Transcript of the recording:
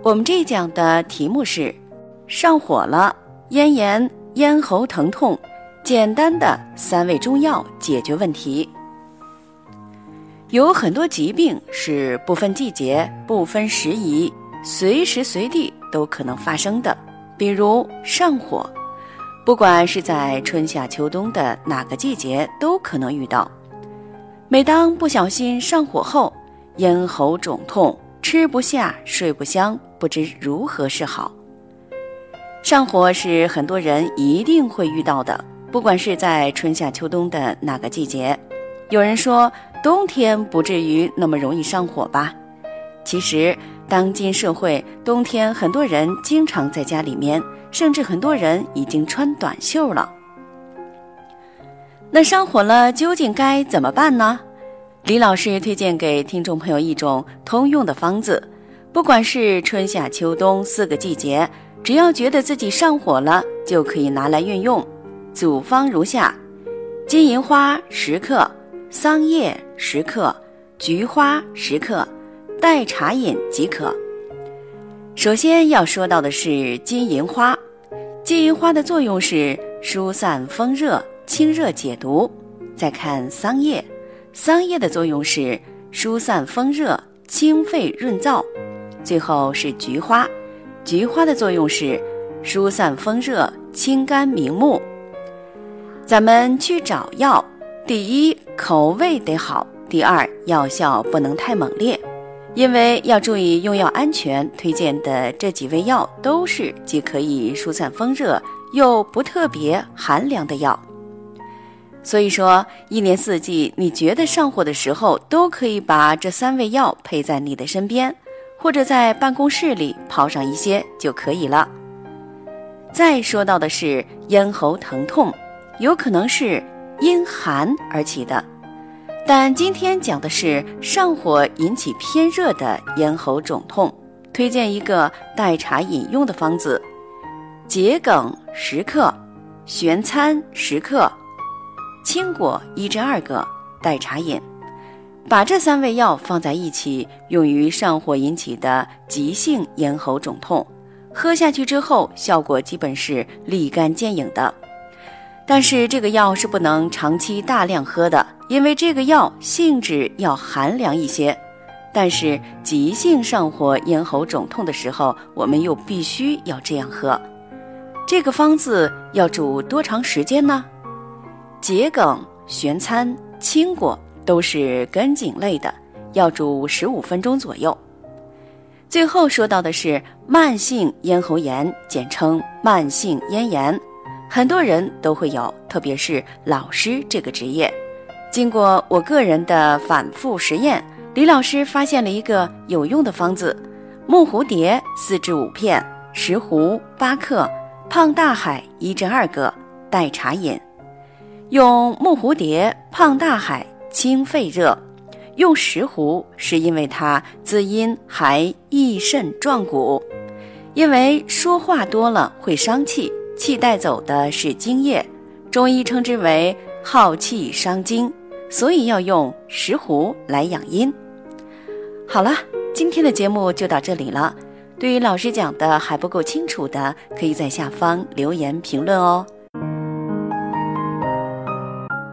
我们这一讲的题目是：上火了，咽炎、咽喉疼痛，简单的三味中药解决问题。有很多疾病是不分季节、不分时宜，随时随地都可能发生的，比如上火，不管是在春夏秋冬的哪个季节都可能遇到。每当不小心上火后，咽喉肿痛。吃不下，睡不香，不知如何是好。上火是很多人一定会遇到的，不管是在春夏秋冬的哪个季节。有人说冬天不至于那么容易上火吧？其实，当今社会冬天，很多人经常在家里面，甚至很多人已经穿短袖了。那上火了，究竟该怎么办呢？李老师推荐给听众朋友一种通用的方子，不管是春夏秋冬四个季节，只要觉得自己上火了，就可以拿来运用。组方如下：金银花十克，桑叶十克，菊花十克，代茶饮即可。首先要说到的是金银花，金银花的作用是疏散风热、清热解毒。再看桑叶。桑叶的作用是疏散风热、清肺润燥，最后是菊花，菊花的作用是疏散风热、清肝明目。咱们去找药，第一口味得好，第二药效不能太猛烈，因为要注意用药安全。推荐的这几味药都是既可以疏散风热，又不特别寒凉的药。所以说，一年四季，你觉得上火的时候，都可以把这三味药配在你的身边，或者在办公室里泡上一些就可以了。再说到的是咽喉疼痛，有可能是因寒而起的，但今天讲的是上火引起偏热的咽喉肿痛，推荐一个代茶饮用的方子：桔梗十克，玄参十克。青果一至二个，代茶饮。把这三味药放在一起，用于上火引起的急性咽喉肿痛。喝下去之后，效果基本是立竿见影的。但是这个药是不能长期大量喝的，因为这个药性质要寒凉一些。但是急性上火咽喉肿痛的时候，我们又必须要这样喝。这个方子要煮多长时间呢？桔梗、玄参、青果都是根茎类的，要煮十五分钟左右。最后说到的是慢性咽喉炎，简称慢性咽炎，很多人都会有，特别是老师这个职业。经过我个人的反复实验，李老师发现了一个有用的方子：木蝴蝶四至五片，石斛八克，胖大海一至二个，代茶饮。用木蝴蝶、胖大海清肺热，用石斛是因为它滋阴还益肾壮骨。因为说话多了会伤气，气带走的是精液，中医称之为耗气伤精，所以要用石斛来养阴。好了，今天的节目就到这里了。对于老师讲的还不够清楚的，可以在下方留言评论哦。